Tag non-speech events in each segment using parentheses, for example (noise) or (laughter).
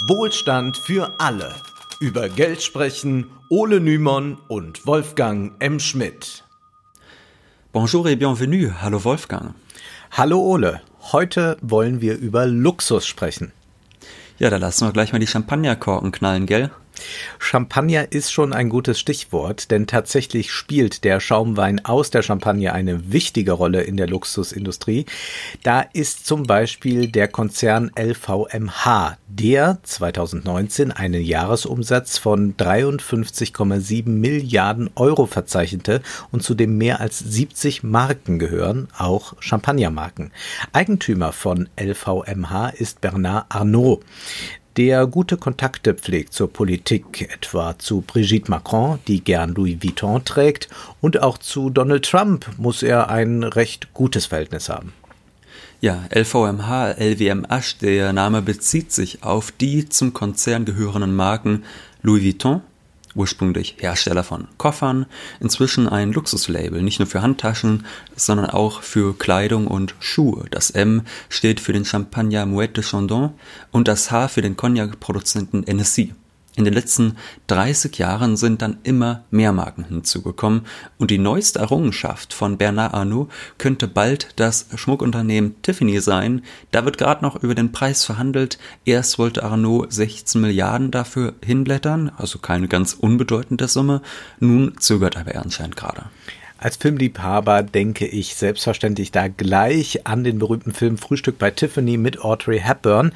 Wohlstand für alle. Über Geld sprechen Ole Nymon und Wolfgang M. Schmidt. Bonjour et bienvenue. Hallo Wolfgang. Hallo Ole. Heute wollen wir über Luxus sprechen. Ja, da lassen wir gleich mal die Champagnerkorken knallen, gell? Champagner ist schon ein gutes Stichwort, denn tatsächlich spielt der Schaumwein aus der Champagne eine wichtige Rolle in der Luxusindustrie. Da ist zum Beispiel der Konzern LVMH, der 2019 einen Jahresumsatz von 53,7 Milliarden Euro verzeichnete und zu dem mehr als 70 Marken gehören, auch Champagnermarken. Eigentümer von LVMH ist Bernard Arnault der gute Kontakte pflegt zur Politik, etwa zu Brigitte Macron, die gern Louis Vuitton trägt, und auch zu Donald Trump muss er ein recht gutes Verhältnis haben. Ja, LVMH, LWMH, der Name bezieht sich auf die zum Konzern gehörenden Marken Louis Vuitton, ursprünglich Hersteller von Koffern, inzwischen ein Luxuslabel, nicht nur für Handtaschen, sondern auch für Kleidung und Schuhe. Das M steht für den Champagner Mouette de Chandon und das H für den Cognac-Produzenten NSC. In den letzten 30 Jahren sind dann immer mehr Marken hinzugekommen und die neueste Errungenschaft von Bernard Arnault könnte bald das Schmuckunternehmen Tiffany sein. Da wird gerade noch über den Preis verhandelt. Erst wollte Arnault 16 Milliarden dafür hinblättern, also keine ganz unbedeutende Summe. Nun zögert aber er anscheinend gerade. Als Filmliebhaber denke ich selbstverständlich da gleich an den berühmten Film Frühstück bei Tiffany mit Audrey Hepburn.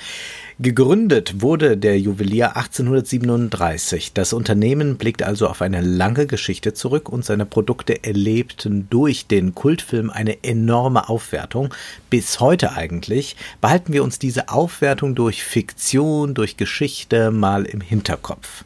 Gegründet wurde der Juwelier 1837. Das Unternehmen blickt also auf eine lange Geschichte zurück und seine Produkte erlebten durch den Kultfilm eine enorme Aufwertung. Bis heute eigentlich behalten wir uns diese Aufwertung durch Fiktion, durch Geschichte mal im Hinterkopf.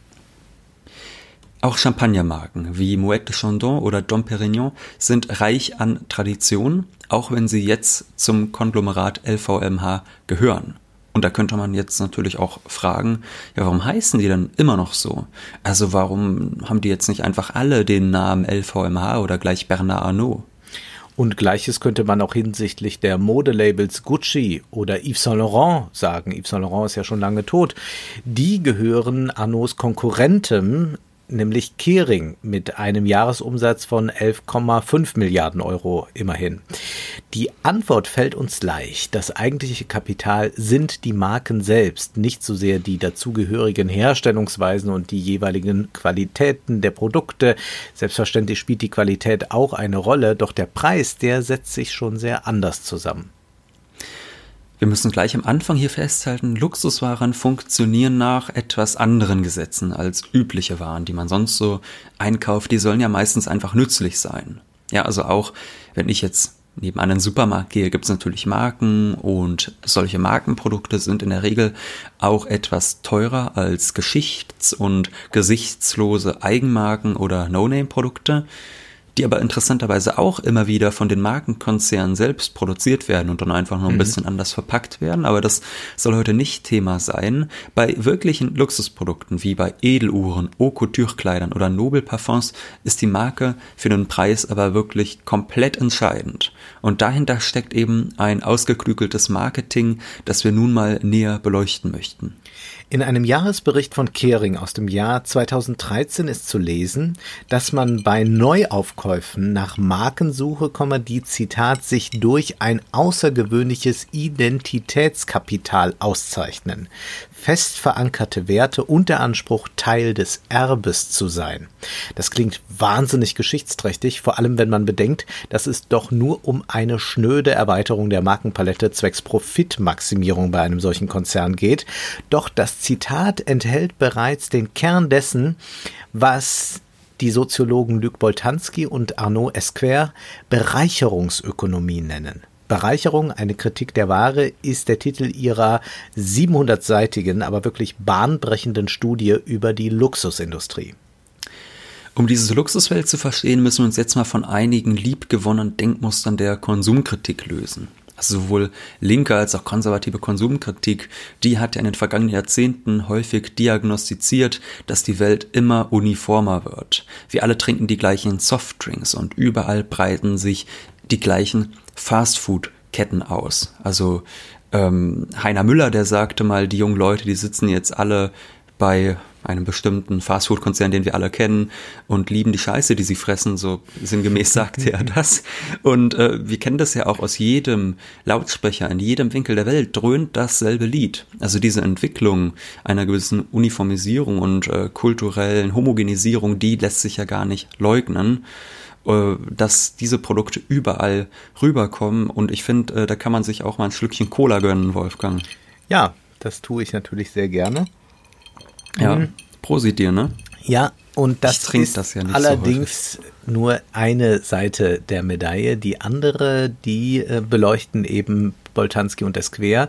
Auch Champagnermarken wie Moet de Chandon oder Dom Perignon sind reich an Tradition, auch wenn sie jetzt zum Konglomerat LVMH gehören. Und da könnte man jetzt natürlich auch fragen, ja, warum heißen die denn immer noch so? Also warum haben die jetzt nicht einfach alle den Namen LVMH oder gleich Bernard Arnault? Und gleiches könnte man auch hinsichtlich der Modelabels Gucci oder Yves Saint Laurent sagen. Yves Saint Laurent ist ja schon lange tot. Die gehören Arnaults Konkurrenten nämlich Kering mit einem Jahresumsatz von 11,5 Milliarden Euro immerhin. Die Antwort fällt uns leicht. Das eigentliche Kapital sind die Marken selbst, nicht so sehr die dazugehörigen Herstellungsweisen und die jeweiligen Qualitäten der Produkte. Selbstverständlich spielt die Qualität auch eine Rolle, doch der Preis, der setzt sich schon sehr anders zusammen. Wir müssen gleich am Anfang hier festhalten, Luxuswaren funktionieren nach etwas anderen Gesetzen als übliche Waren, die man sonst so einkauft. Die sollen ja meistens einfach nützlich sein. Ja, also auch wenn ich jetzt neben einen Supermarkt gehe, gibt es natürlich Marken und solche Markenprodukte sind in der Regel auch etwas teurer als geschichts- und gesichtslose Eigenmarken oder No-Name-Produkte die aber interessanterweise auch immer wieder von den Markenkonzernen selbst produziert werden und dann einfach nur ein mhm. bisschen anders verpackt werden. Aber das soll heute nicht Thema sein. Bei wirklichen Luxusprodukten wie bei Edeluhren, Haute Couture-Kleidern oder Nobelparfums ist die Marke für den Preis aber wirklich komplett entscheidend. Und dahinter steckt eben ein ausgeklügeltes Marketing, das wir nun mal näher beleuchten möchten. In einem Jahresbericht von Kering aus dem Jahr 2013 ist zu lesen, dass man bei Neuaufkäufen nach Markensuche, die Zitat sich durch ein außergewöhnliches Identitätskapital auszeichnen fest verankerte Werte und der Anspruch, Teil des Erbes zu sein. Das klingt wahnsinnig geschichtsträchtig, vor allem wenn man bedenkt, dass es doch nur um eine schnöde Erweiterung der Markenpalette zwecks Profitmaximierung bei einem solchen Konzern geht. Doch das Zitat enthält bereits den Kern dessen, was die Soziologen Luc Boltanski und Arnaud Esquer Bereicherungsökonomie nennen. Bereicherung, eine Kritik der Ware ist der Titel ihrer 700-seitigen, aber wirklich bahnbrechenden Studie über die Luxusindustrie. Um diese Luxuswelt zu verstehen, müssen wir uns jetzt mal von einigen liebgewonnenen Denkmustern der Konsumkritik lösen. Also sowohl linke als auch konservative Konsumkritik, die hat ja in den vergangenen Jahrzehnten häufig diagnostiziert, dass die Welt immer uniformer wird. Wir alle trinken die gleichen Softdrinks und überall breiten sich die gleichen Fastfood-Ketten aus. Also Ähm, Heiner Müller, der sagte mal, die jungen Leute, die sitzen jetzt alle bei einem bestimmten Fastfood-Konzern, den wir alle kennen und lieben die Scheiße, die sie fressen, so sinngemäß sagte er (laughs) das. Und äh, wir kennen das ja auch aus jedem Lautsprecher, in jedem Winkel der Welt dröhnt dasselbe Lied. Also diese Entwicklung einer gewissen Uniformisierung und äh, kulturellen Homogenisierung, die lässt sich ja gar nicht leugnen dass diese Produkte überall rüberkommen und ich finde, äh, da kann man sich auch mal ein Schlückchen Cola gönnen, Wolfgang. Ja, das tue ich natürlich sehr gerne. Ja, mhm. Prosit dir, ne? Ja, und das ist das ja allerdings so nur eine Seite der Medaille. Die andere, die äh, beleuchten eben Boltanski und Esquer.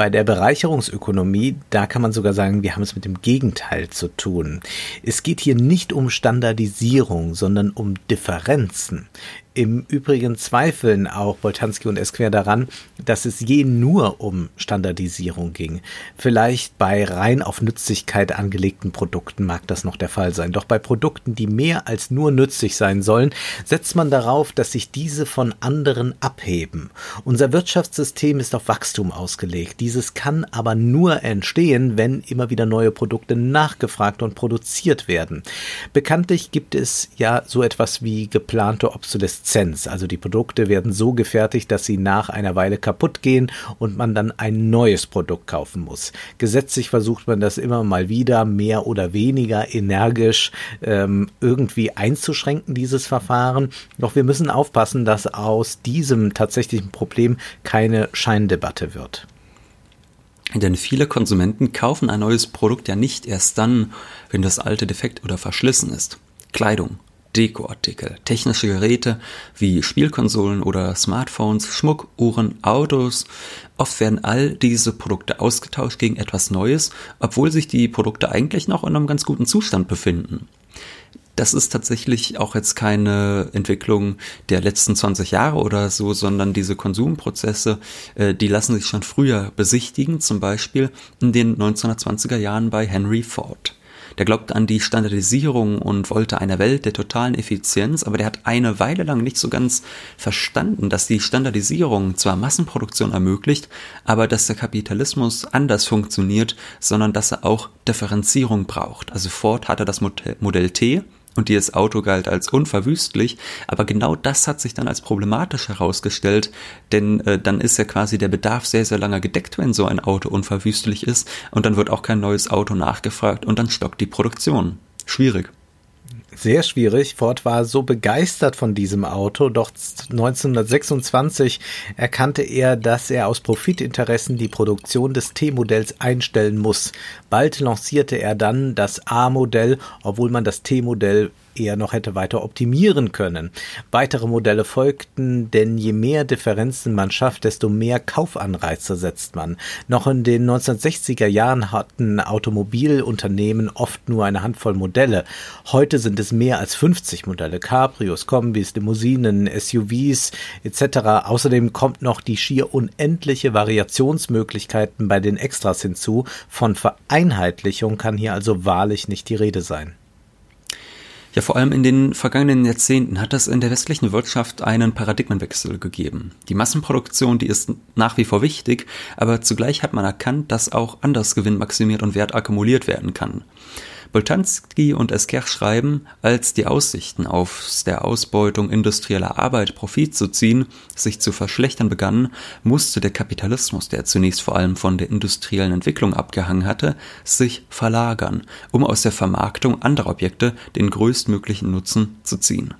Bei der Bereicherungsökonomie, da kann man sogar sagen, wir haben es mit dem Gegenteil zu tun. Es geht hier nicht um Standardisierung, sondern um Differenzen. Im Übrigen zweifeln auch Boltanski und Esquer daran, dass es je nur um Standardisierung ging. Vielleicht bei rein auf Nützlichkeit angelegten Produkten mag das noch der Fall sein. Doch bei Produkten, die mehr als nur nützlich sein sollen, setzt man darauf, dass sich diese von anderen abheben. Unser Wirtschaftssystem ist auf Wachstum ausgelegt. Dieses kann aber nur entstehen, wenn immer wieder neue Produkte nachgefragt und produziert werden. Bekanntlich gibt es ja so etwas wie geplante Obsoleszenz Obsoleszenz. Also die Produkte werden so gefertigt, dass sie nach einer Weile kaputt gehen und man dann ein neues Produkt kaufen muss. Gesetzlich versucht man das immer mal wieder mehr oder weniger energisch ähm, irgendwie einzuschränken, dieses Verfahren. Doch wir müssen aufpassen, dass aus diesem tatsächlichen Problem keine Scheindebatte wird. Denn viele Konsumenten kaufen ein neues Produkt ja nicht erst dann, wenn das alte defekt oder verschlissen ist. Kleidung, Dekoartikel, technische Geräte wie Spielkonsolen oder Smartphones, Schmuck, Uhren, Autos. Oft werden all diese Produkte ausgetauscht gegen etwas Neues, obwohl sich die Produkte eigentlich noch in einem ganz guten Zustand befinden. Das ist tatsächlich auch jetzt keine Entwicklung der letzten 20 Jahre oder so, sondern diese Konsumprozesse, äh, die lassen sich schon früher besichtigen, zum Beispiel in den 1920er Jahren bei Henry Ford. Der glaubte an die Standardisierung und wollte eine Welt der totalen Effizienz, aber der hat eine Weile lang nicht so ganz verstanden, dass die Standardisierung zwar Massenproduktion ermöglicht, aber dass der Kapitalismus anders funktioniert, sondern dass er auch Differenzierung braucht. Also Ford hatte das Modell T, und dieses Auto galt als unverwüstlich, aber genau das hat sich dann als problematisch herausgestellt, denn äh, dann ist ja quasi der Bedarf sehr, sehr lange gedeckt, wenn so ein Auto unverwüstlich ist. Und dann wird auch kein neues Auto nachgefragt und dann stockt die Produktion. Schwierig sehr schwierig. Ford war so begeistert von diesem Auto, doch 1926 erkannte er, dass er aus Profitinteressen die Produktion des T-Modells einstellen muss. Bald lancierte er dann das A-Modell, obwohl man das T-Modell eher noch hätte weiter optimieren können. Weitere Modelle folgten, denn je mehr Differenzen man schafft, desto mehr Kaufanreize setzt man. Noch in den 1960er Jahren hatten Automobilunternehmen oft nur eine Handvoll Modelle. Heute sind es mehr als 50 Modelle, Cabrios, Kombis, Limousinen, SUVs etc. Außerdem kommt noch die schier unendliche Variationsmöglichkeiten bei den Extras hinzu. Von Vereinheitlichung kann hier also wahrlich nicht die Rede sein. Ja, vor allem in den vergangenen Jahrzehnten hat es in der westlichen Wirtschaft einen Paradigmenwechsel gegeben. Die Massenproduktion, die ist nach wie vor wichtig, aber zugleich hat man erkannt, dass auch anders Gewinn maximiert und Wert akkumuliert werden kann. Boltanski und Esquer schreiben, als die Aussichten aus der Ausbeutung industrieller Arbeit Profit zu ziehen sich zu verschlechtern begannen, musste der Kapitalismus, der zunächst vor allem von der industriellen Entwicklung abgehangen hatte, sich verlagern, um aus der Vermarktung anderer Objekte den größtmöglichen Nutzen zu ziehen.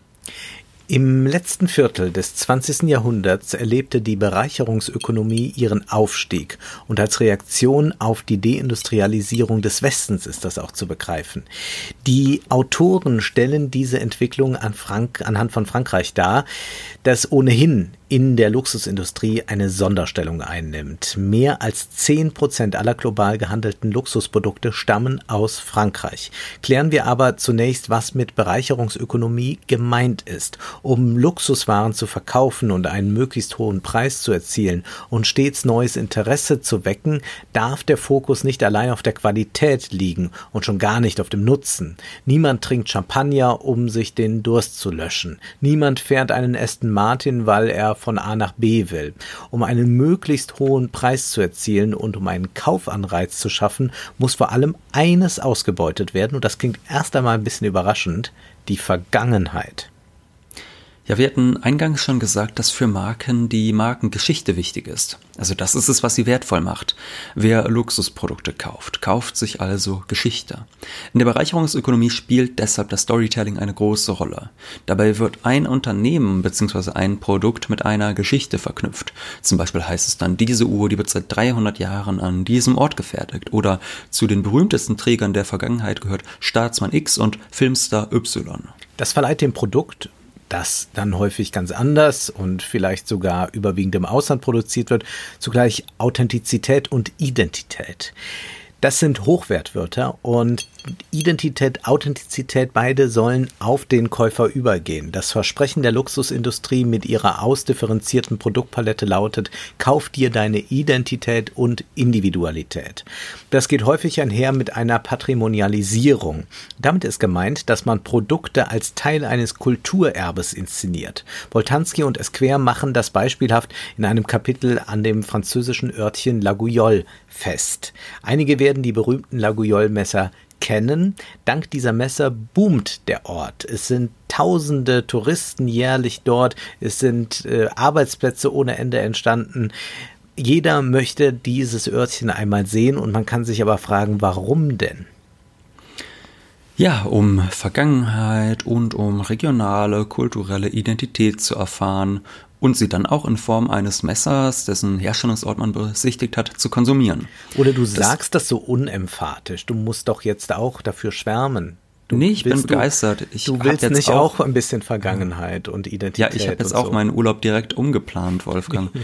Im letzten Viertel des 20. Jahrhunderts erlebte die Bereicherungsökonomie ihren Aufstieg und als Reaktion auf die Deindustrialisierung des Westens ist das auch zu begreifen. Die Autoren stellen diese Entwicklung an Frank, anhand von Frankreich dar, das ohnehin in der Luxusindustrie eine Sonderstellung einnimmt. Mehr als zehn Prozent aller global gehandelten Luxusprodukte stammen aus Frankreich. Klären wir aber zunächst, was mit Bereicherungsökonomie gemeint ist. Um Luxuswaren zu verkaufen und einen möglichst hohen Preis zu erzielen und stets neues Interesse zu wecken, darf der Fokus nicht allein auf der Qualität liegen und schon gar nicht auf dem Nutzen. Niemand trinkt Champagner, um sich den Durst zu löschen. Niemand fährt einen Aston Martin, weil er von A nach B will. Um einen möglichst hohen Preis zu erzielen und um einen Kaufanreiz zu schaffen, muss vor allem eines ausgebeutet werden, und das klingt erst einmal ein bisschen überraschend, die Vergangenheit. Ja, wir hatten eingangs schon gesagt, dass für Marken die Markengeschichte wichtig ist. Also das ist es, was sie wertvoll macht. Wer Luxusprodukte kauft, kauft sich also Geschichte. In der Bereicherungsökonomie spielt deshalb das Storytelling eine große Rolle. Dabei wird ein Unternehmen bzw. ein Produkt mit einer Geschichte verknüpft. Zum Beispiel heißt es dann, diese Uhr, die wird seit 300 Jahren an diesem Ort gefertigt. Oder zu den berühmtesten Trägern der Vergangenheit gehört Staatsmann X und Filmstar Y. Das verleiht dem Produkt das dann häufig ganz anders und vielleicht sogar überwiegend im Ausland produziert wird, zugleich Authentizität und Identität. Das sind Hochwertwörter und Identität, Authentizität, beide sollen auf den Käufer übergehen. Das Versprechen der Luxusindustrie mit ihrer ausdifferenzierten Produktpalette lautet, kauf dir deine Identität und Individualität. Das geht häufig einher mit einer Patrimonialisierung. Damit ist gemeint, dass man Produkte als Teil eines Kulturerbes inszeniert. Boltanski und Esquire machen das beispielhaft in einem Kapitel an dem französischen Örtchen La fest. Einige werden die berühmten La Gouillole-Messer kennen. Dank dieser Messer boomt der Ort. Es sind tausende Touristen jährlich dort. Es sind äh, Arbeitsplätze ohne Ende entstanden. Jeder möchte dieses Örtchen einmal sehen und man kann sich aber fragen, warum denn? Ja, um Vergangenheit und um regionale, kulturelle Identität zu erfahren und sie dann auch in Form eines Messers, dessen Herstellungsort man besichtigt hat, zu konsumieren. Oder du das sagst das so unemphatisch. Du musst doch jetzt auch dafür schwärmen. Du nee, ich bin begeistert. Ich du willst jetzt nicht auch, auch, ein bisschen Vergangenheit und Identität. Ja, ich habe jetzt auch so. meinen Urlaub direkt umgeplant, Wolfgang. (laughs)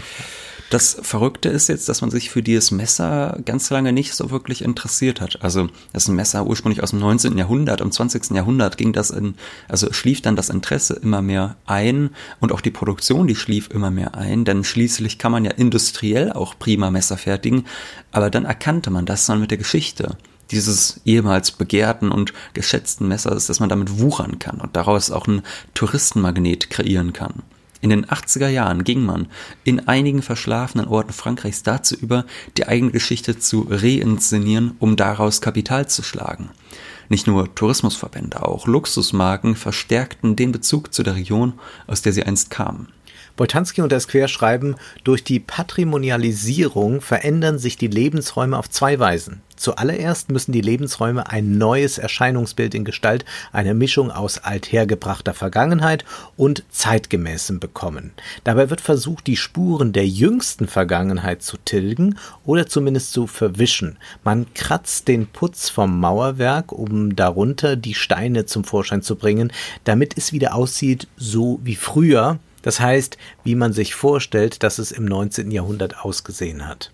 Das Verrückte ist jetzt, dass man sich für dieses Messer ganz lange nicht so wirklich interessiert hat. Also das ist ein Messer ursprünglich aus dem 19. Jahrhundert, im 20. Jahrhundert ging das in, also schlief dann das Interesse immer mehr ein und auch die Produktion, die schlief immer mehr ein, denn schließlich kann man ja industriell auch prima Messer fertigen, aber dann erkannte man, dass man mit der Geschichte dieses ehemals begehrten und geschätzten Messers, dass man damit wuchern kann und daraus auch einen Touristenmagnet kreieren kann. In den 80er Jahren ging man in einigen verschlafenen Orten Frankreichs dazu über, die eigene Geschichte zu reinszenieren, um daraus Kapital zu schlagen. Nicht nur Tourismusverbände, auch Luxusmarken verstärkten den Bezug zu der Region, aus der sie einst kamen. Boltanski und Esquer schreiben, durch die Patrimonialisierung verändern sich die Lebensräume auf zwei Weisen. Zuallererst müssen die Lebensräume ein neues Erscheinungsbild in Gestalt einer Mischung aus althergebrachter Vergangenheit und zeitgemäßem bekommen. Dabei wird versucht, die Spuren der jüngsten Vergangenheit zu tilgen oder zumindest zu verwischen. Man kratzt den Putz vom Mauerwerk, um darunter die Steine zum Vorschein zu bringen, damit es wieder aussieht so wie früher, das heißt, wie man sich vorstellt, dass es im 19. Jahrhundert ausgesehen hat.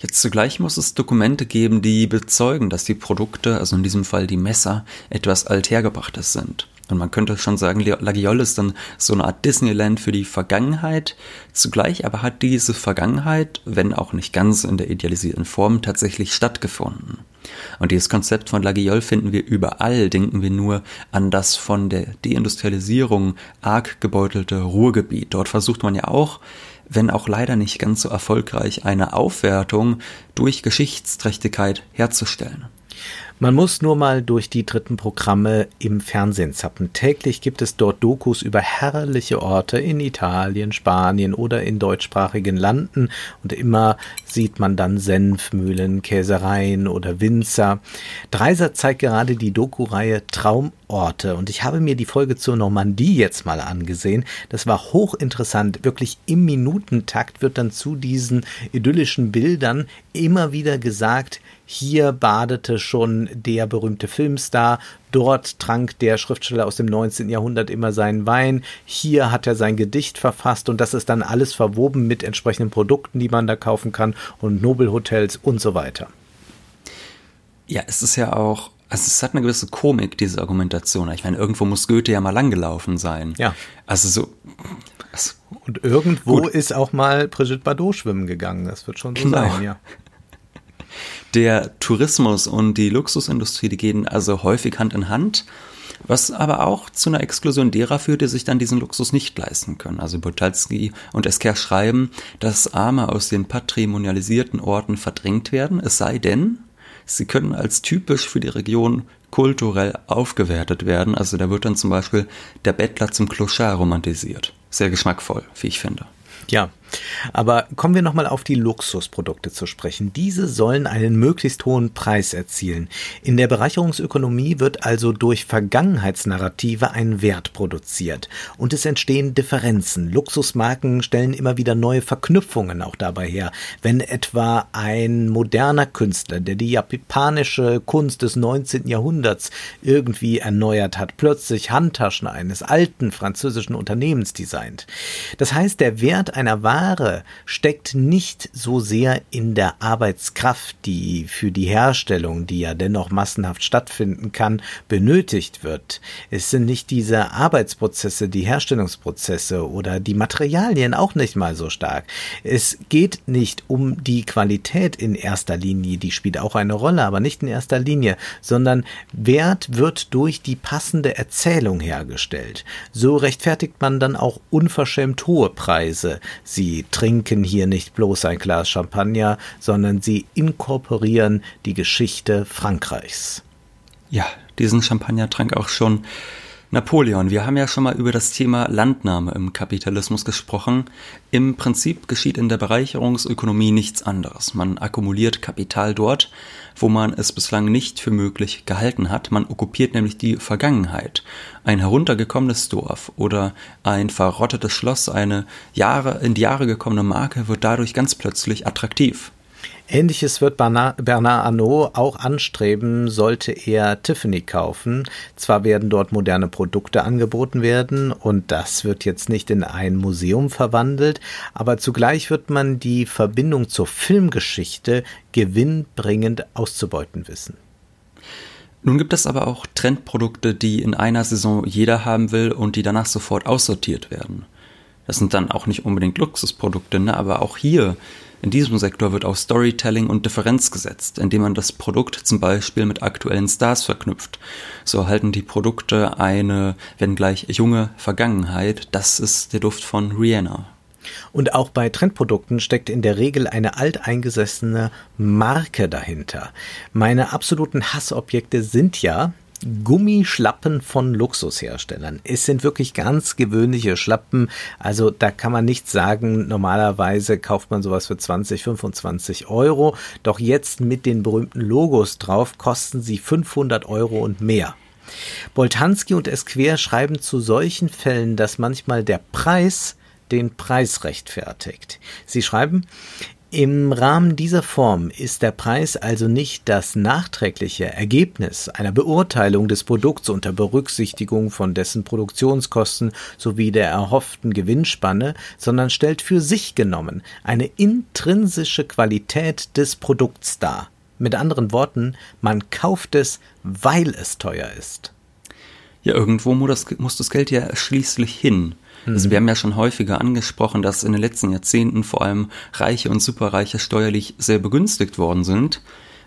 Jetzt zugleich muss es Dokumente geben, die bezeugen, dass die Produkte, also in diesem Fall die Messer, etwas althergebrachtes sind. Und man könnte schon sagen, Lagiol ist dann so eine Art Disneyland für die Vergangenheit. Zugleich aber hat diese Vergangenheit, wenn auch nicht ganz in der idealisierten Form, tatsächlich stattgefunden. Und dieses Konzept von Lagiol finden wir überall. Denken wir nur an das von der Deindustrialisierung arg gebeutelte Ruhrgebiet. Dort versucht man ja auch wenn auch leider nicht ganz so erfolgreich, eine Aufwertung durch Geschichtsträchtigkeit herzustellen. Man muss nur mal durch die dritten Programme im Fernsehen zappen. Täglich gibt es dort Dokus über herrliche Orte in Italien, Spanien oder in deutschsprachigen Landen und immer sieht man dann Senfmühlen, Käsereien oder Winzer. Dreiser zeigt gerade die Doku-Reihe Traumorte und ich habe mir die Folge zur Normandie jetzt mal angesehen. Das war hochinteressant. Wirklich im Minutentakt wird dann zu diesen idyllischen Bildern immer wieder gesagt, hier badete schon der berühmte Filmstar, dort trank der Schriftsteller aus dem 19. Jahrhundert immer seinen Wein, hier hat er sein Gedicht verfasst und das ist dann alles verwoben mit entsprechenden Produkten, die man da kaufen kann und Nobelhotels und so weiter. Ja, es ist ja auch also es hat eine gewisse Komik, diese Argumentation. Ich meine, irgendwo muss Goethe ja mal langgelaufen sein. Ja. Also so. Also, und irgendwo gut. ist auch mal Brigitte Bardot schwimmen gegangen. Das wird schon so genau. sein, ja. (laughs) Der Tourismus und die Luxusindustrie, die gehen also häufig Hand in Hand. Was aber auch zu einer Exklusion derer führt, die sich dann diesen Luxus nicht leisten können. Also Botalski und Esker schreiben, dass Arme aus den patrimonialisierten Orten verdrängt werden, es sei denn, sie können als typisch für die Region kulturell aufgewertet werden. Also da wird dann zum Beispiel der Bettler zum Clochard romantisiert. Sehr geschmackvoll, wie ich finde. Ja, aber kommen wir nochmal auf die Luxusprodukte zu sprechen. Diese sollen einen möglichst hohen Preis erzielen. In der Bereicherungsökonomie wird also durch Vergangenheitsnarrative ein Wert produziert und es entstehen Differenzen. Luxusmarken stellen immer wieder neue Verknüpfungen auch dabei her. Wenn etwa ein moderner Künstler, der die japanische Kunst des 19. Jahrhunderts irgendwie erneuert hat, plötzlich Handtaschen eines alten französischen Unternehmens designt. Das heißt, der Wert einer Ware Ware steckt nicht so sehr in der Arbeitskraft, die für die Herstellung, die ja dennoch massenhaft stattfinden kann, benötigt wird. Es sind nicht diese Arbeitsprozesse, die Herstellungsprozesse oder die Materialien auch nicht mal so stark. Es geht nicht um die Qualität in erster Linie, die spielt auch eine Rolle, aber nicht in erster Linie, sondern Wert wird durch die passende Erzählung hergestellt. So rechtfertigt man dann auch unverschämt hohe Preise. Sie Sie trinken hier nicht bloß ein Glas Champagner, sondern sie inkorporieren die Geschichte Frankreichs. Ja, diesen Champagner trank auch schon Napoleon, wir haben ja schon mal über das Thema Landnahme im Kapitalismus gesprochen. Im Prinzip geschieht in der Bereicherungsökonomie nichts anderes. Man akkumuliert Kapital dort, wo man es bislang nicht für möglich gehalten hat. Man okkupiert nämlich die Vergangenheit. Ein heruntergekommenes Dorf oder ein verrottetes Schloss, eine Jahre, in die Jahre gekommene Marke wird dadurch ganz plötzlich attraktiv. Ähnliches wird Bernard Arnault auch anstreben, sollte er Tiffany kaufen. Zwar werden dort moderne Produkte angeboten werden und das wird jetzt nicht in ein Museum verwandelt, aber zugleich wird man die Verbindung zur Filmgeschichte gewinnbringend auszubeuten wissen. Nun gibt es aber auch Trendprodukte, die in einer Saison jeder haben will und die danach sofort aussortiert werden. Das sind dann auch nicht unbedingt Luxusprodukte, ne? aber auch hier in diesem Sektor wird auf Storytelling und Differenz gesetzt, indem man das Produkt zum Beispiel mit aktuellen Stars verknüpft. So erhalten die Produkte eine, wenn gleich junge Vergangenheit. Das ist der Duft von Rihanna. Und auch bei Trendprodukten steckt in der Regel eine alteingesessene Marke dahinter. Meine absoluten Hassobjekte sind ja, Gummischlappen von Luxusherstellern. Es sind wirklich ganz gewöhnliche Schlappen. Also da kann man nicht sagen, normalerweise kauft man sowas für 20, 25 Euro. Doch jetzt mit den berühmten Logos drauf kosten sie 500 Euro und mehr. Boltanski und Esquer schreiben zu solchen Fällen, dass manchmal der Preis den Preis rechtfertigt. Sie schreiben, im Rahmen dieser Form ist der Preis also nicht das nachträgliche Ergebnis einer Beurteilung des Produkts unter Berücksichtigung von dessen Produktionskosten sowie der erhofften Gewinnspanne, sondern stellt für sich genommen eine intrinsische Qualität des Produkts dar. Mit anderen Worten, man kauft es, weil es teuer ist. Ja, irgendwo muss das, muss das Geld ja schließlich hin. Also mhm. wir haben ja schon häufiger angesprochen, dass in den letzten Jahrzehnten vor allem Reiche und Superreiche steuerlich sehr begünstigt worden sind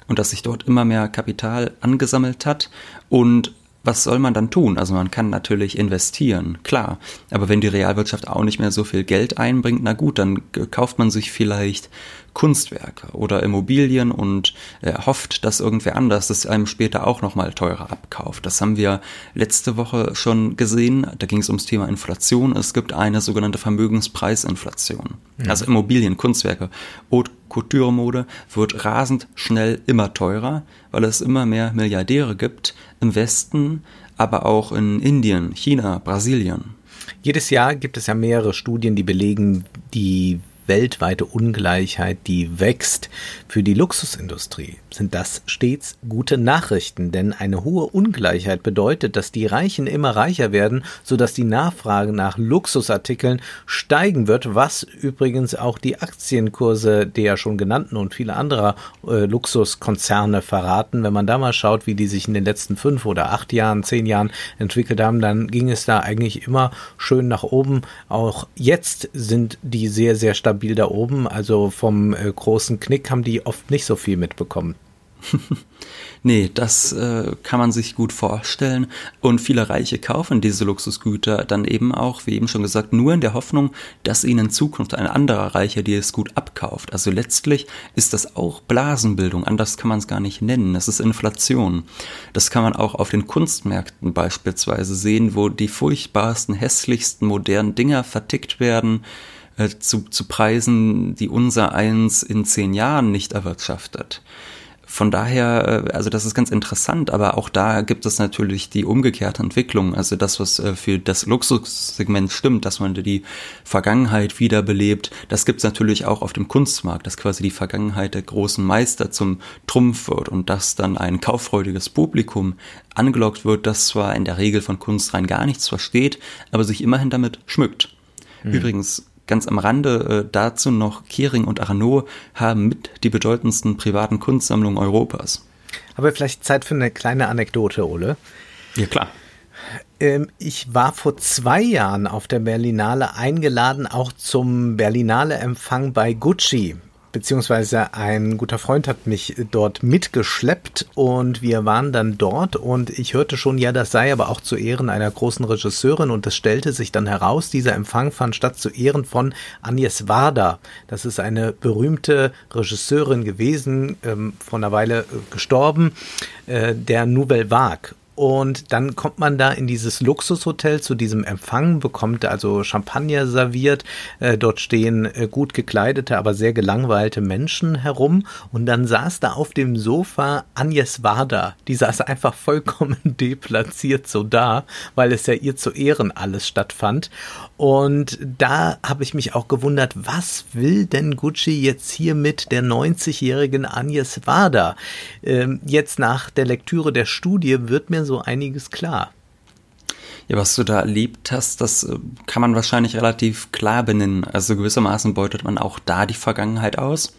und dass sich dort immer mehr Kapital angesammelt hat und was soll man dann tun? Also man kann natürlich investieren, klar. Aber wenn die Realwirtschaft auch nicht mehr so viel Geld einbringt, na gut, dann kauft man sich vielleicht Kunstwerke oder Immobilien und äh, hofft, dass irgendwer anders das einem später auch nochmal teurer abkauft. Das haben wir letzte Woche schon gesehen. Da ging es ums Thema Inflation. Es gibt eine sogenannte Vermögenspreisinflation. Mhm. Also Immobilien, Kunstwerke, Haute Couture-Mode wird rasend schnell immer teurer, weil es immer mehr Milliardäre gibt im Westen, aber auch in Indien, China, Brasilien. Jedes Jahr gibt es ja mehrere Studien, die belegen, die weltweite Ungleichheit, die wächst. Für die Luxusindustrie sind das stets gute Nachrichten, denn eine hohe Ungleichheit bedeutet, dass die Reichen immer reicher werden, sodass die Nachfrage nach Luxusartikeln steigen wird, was übrigens auch die Aktienkurse der schon genannten und viele anderer äh, Luxuskonzerne verraten. Wenn man da mal schaut, wie die sich in den letzten fünf oder acht Jahren, zehn Jahren entwickelt haben, dann ging es da eigentlich immer schön nach oben. Auch jetzt sind die sehr, sehr stabil da oben. Also vom äh, großen Knick haben die oft nicht so viel mitbekommen. (laughs) nee, das äh, kann man sich gut vorstellen. Und viele Reiche kaufen diese Luxusgüter dann eben auch, wie eben schon gesagt, nur in der Hoffnung, dass ihnen in Zukunft ein anderer Reicher die es gut abkauft. Also letztlich ist das auch Blasenbildung, anders kann man es gar nicht nennen. Es ist Inflation. Das kann man auch auf den Kunstmärkten beispielsweise sehen, wo die furchtbarsten, hässlichsten modernen Dinger vertickt werden. Äh, zu, zu Preisen, die unser eins in zehn Jahren nicht erwirtschaftet. Von daher, äh, also das ist ganz interessant, aber auch da gibt es natürlich die umgekehrte Entwicklung. Also das, was äh, für das Luxussegment stimmt, dass man die Vergangenheit wiederbelebt, das gibt es natürlich auch auf dem Kunstmarkt, dass quasi die Vergangenheit der großen Meister zum Trumpf wird und dass dann ein kauffreudiges Publikum angelockt wird, das zwar in der Regel von Kunst rein gar nichts versteht, aber sich immerhin damit schmückt. Mhm. Übrigens, Ganz am Rande äh, dazu noch, Kering und Arnaud haben mit die bedeutendsten privaten Kunstsammlungen Europas. Aber vielleicht Zeit für eine kleine Anekdote, Ole. Ja, klar. Ähm, ich war vor zwei Jahren auf der Berlinale eingeladen, auch zum Berlinale Empfang bei Gucci beziehungsweise ein guter Freund hat mich dort mitgeschleppt und wir waren dann dort und ich hörte schon, ja, das sei aber auch zu Ehren einer großen Regisseurin und es stellte sich dann heraus, dieser Empfang fand statt zu Ehren von Agnes Varda. Das ist eine berühmte Regisseurin gewesen, ähm, vor einer Weile äh, gestorben, äh, der Nouvelle Vague. Und dann kommt man da in dieses Luxushotel zu diesem Empfang, bekommt also Champagner serviert. Äh, dort stehen äh, gut gekleidete, aber sehr gelangweilte Menschen herum. Und dann saß da auf dem Sofa Agnes Varda. Die saß einfach vollkommen (laughs) deplatziert so da, weil es ja ihr zu Ehren alles stattfand. Und da habe ich mich auch gewundert, was will denn Gucci jetzt hier mit der 90-jährigen Agnes Varda? Ähm, jetzt nach der Lektüre der Studie wird mir so einiges klar. Ja, was du da erlebt hast, das äh, kann man wahrscheinlich relativ klar benennen. Also gewissermaßen beutet man auch da die Vergangenheit aus,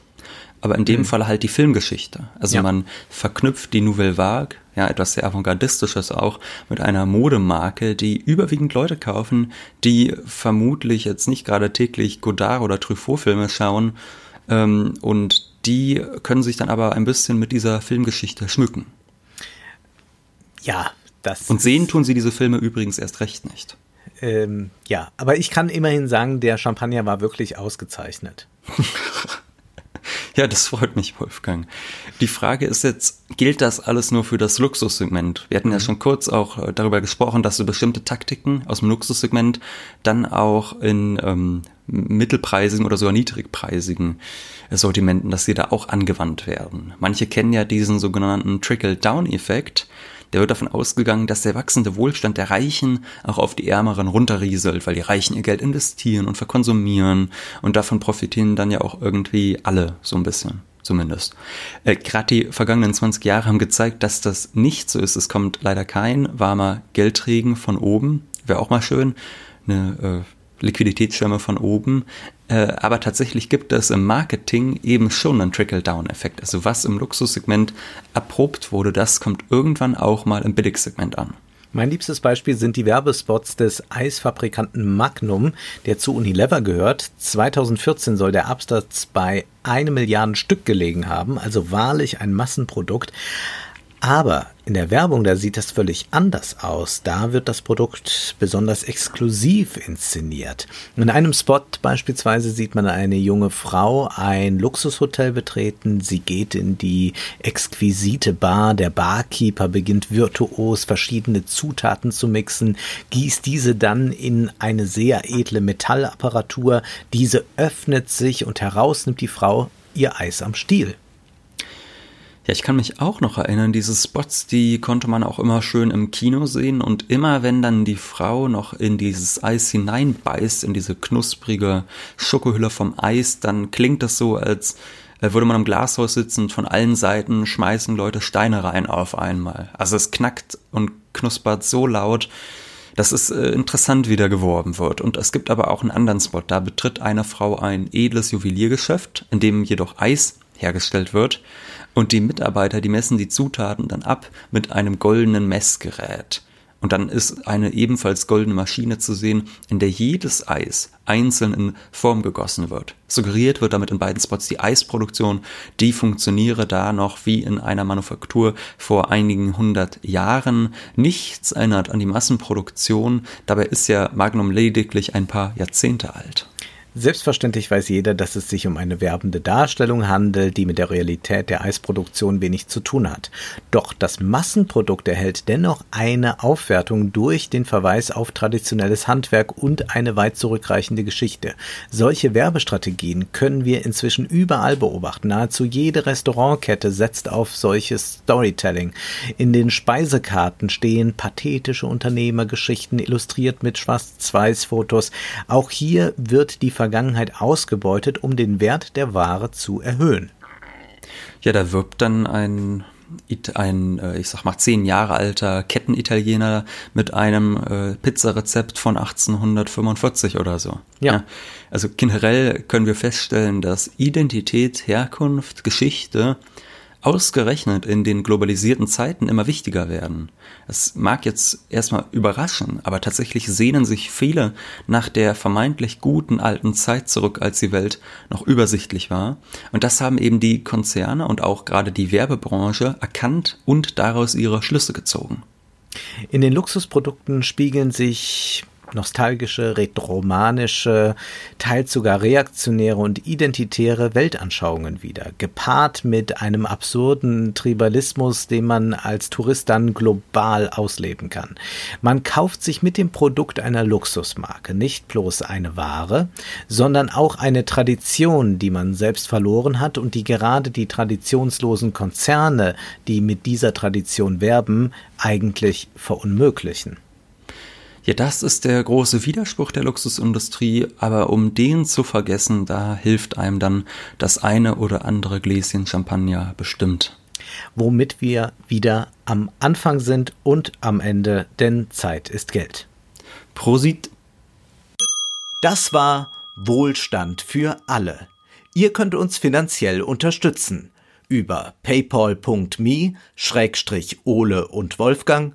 aber in dem mhm. Fall halt die Filmgeschichte. Also ja. man verknüpft die Nouvelle Vague, ja, etwas sehr avantgardistisches auch, mit einer Modemarke, die überwiegend Leute kaufen, die vermutlich jetzt nicht gerade täglich Godard oder Truffaut-Filme schauen ähm, und die können sich dann aber ein bisschen mit dieser Filmgeschichte schmücken. Ja, das. Und sehen tun sie diese Filme übrigens erst recht nicht. Ähm, ja, aber ich kann immerhin sagen, der Champagner war wirklich ausgezeichnet. (laughs) ja, das freut mich, Wolfgang. Die Frage ist jetzt, gilt das alles nur für das Luxussegment? Wir hatten ja mhm. schon kurz auch äh, darüber gesprochen, dass so bestimmte Taktiken aus dem Luxussegment dann auch in ähm, mittelpreisigen oder sogar niedrigpreisigen Sortimenten, dass sie da auch angewandt werden. Manche kennen ja diesen sogenannten Trickle-Down-Effekt der wird davon ausgegangen, dass der wachsende Wohlstand der Reichen auch auf die Ärmeren runterrieselt, weil die Reichen ihr Geld investieren und verkonsumieren und davon profitieren dann ja auch irgendwie alle so ein bisschen zumindest. Äh, Gerade die vergangenen 20 Jahre haben gezeigt, dass das nicht so ist. Es kommt leider kein warmer Geldregen von oben. Wäre auch mal schön. Eine äh, Liquiditätsschirme von oben. Äh, aber tatsächlich gibt es im Marketing eben schon einen Trickle-Down-Effekt. Also was im Luxussegment erprobt wurde, das kommt irgendwann auch mal im Billigsegment an. Mein liebstes Beispiel sind die Werbespots des Eisfabrikanten Magnum, der zu Unilever gehört. 2014 soll der Absatz bei eine Milliarde Stück gelegen haben, also wahrlich ein Massenprodukt. Aber in der Werbung, da sieht das völlig anders aus. Da wird das Produkt besonders exklusiv inszeniert. In einem Spot beispielsweise sieht man eine junge Frau ein Luxushotel betreten. Sie geht in die exquisite Bar. Der Barkeeper beginnt virtuos verschiedene Zutaten zu mixen, gießt diese dann in eine sehr edle Metallapparatur. Diese öffnet sich und heraus nimmt die Frau ihr Eis am Stiel. Ja, ich kann mich auch noch erinnern, diese Spots, die konnte man auch immer schön im Kino sehen und immer wenn dann die Frau noch in dieses Eis hineinbeißt, in diese knusprige Schokohülle vom Eis, dann klingt das so, als äh, würde man im Glashaus sitzen und von allen Seiten schmeißen Leute Steine rein auf einmal. Also es knackt und knuspert so laut, dass es äh, interessant wieder geworben wird. Und es gibt aber auch einen anderen Spot. Da betritt eine Frau ein edles Juweliergeschäft, in dem jedoch Eis hergestellt wird. Und die Mitarbeiter, die messen die Zutaten dann ab mit einem goldenen Messgerät. Und dann ist eine ebenfalls goldene Maschine zu sehen, in der jedes Eis einzeln in Form gegossen wird. Suggeriert wird damit in beiden Spots die Eisproduktion, die funktioniere da noch wie in einer Manufaktur vor einigen hundert Jahren. Nichts erinnert an die Massenproduktion, dabei ist ja Magnum lediglich ein paar Jahrzehnte alt. Selbstverständlich weiß jeder, dass es sich um eine werbende Darstellung handelt, die mit der Realität der Eisproduktion wenig zu tun hat. Doch das Massenprodukt erhält dennoch eine Aufwertung durch den Verweis auf traditionelles Handwerk und eine weit zurückreichende Geschichte. Solche Werbestrategien können wir inzwischen überall beobachten. Nahezu jede Restaurantkette setzt auf solches Storytelling. In den Speisekarten stehen pathetische Unternehmergeschichten illustriert mit Schwarz-Weiß-Fotos. Auch hier wird die Vergangenheit ausgebeutet, um den Wert der Ware zu erhöhen. Ja, da wirbt dann ein ein, äh, ich sag mal, zehn Jahre alter Kettenitaliener mit einem äh, Pizzarezept von 1845 oder so. Ja. ja. Also generell können wir feststellen, dass Identität, Herkunft, Geschichte ausgerechnet in den globalisierten Zeiten immer wichtiger werden. Es mag jetzt erstmal überraschen, aber tatsächlich sehnen sich viele nach der vermeintlich guten alten Zeit zurück, als die Welt noch übersichtlich war. Und das haben eben die Konzerne und auch gerade die Werbebranche erkannt und daraus ihre Schlüsse gezogen. In den Luxusprodukten spiegeln sich nostalgische, retromanische, teils sogar reaktionäre und identitäre Weltanschauungen wider, gepaart mit einem absurden Tribalismus, den man als Tourist dann global ausleben kann. Man kauft sich mit dem Produkt einer Luxusmarke nicht bloß eine Ware, sondern auch eine Tradition, die man selbst verloren hat und die gerade die traditionslosen Konzerne, die mit dieser Tradition werben, eigentlich verunmöglichen. Ja, das ist der große Widerspruch der Luxusindustrie, aber um den zu vergessen, da hilft einem dann das eine oder andere Gläschen Champagner bestimmt. Womit wir wieder am Anfang sind und am Ende, denn Zeit ist Geld. Prosit. Das war Wohlstand für alle. Ihr könnt uns finanziell unterstützen über paypal.me Schrägstrich Ole und Wolfgang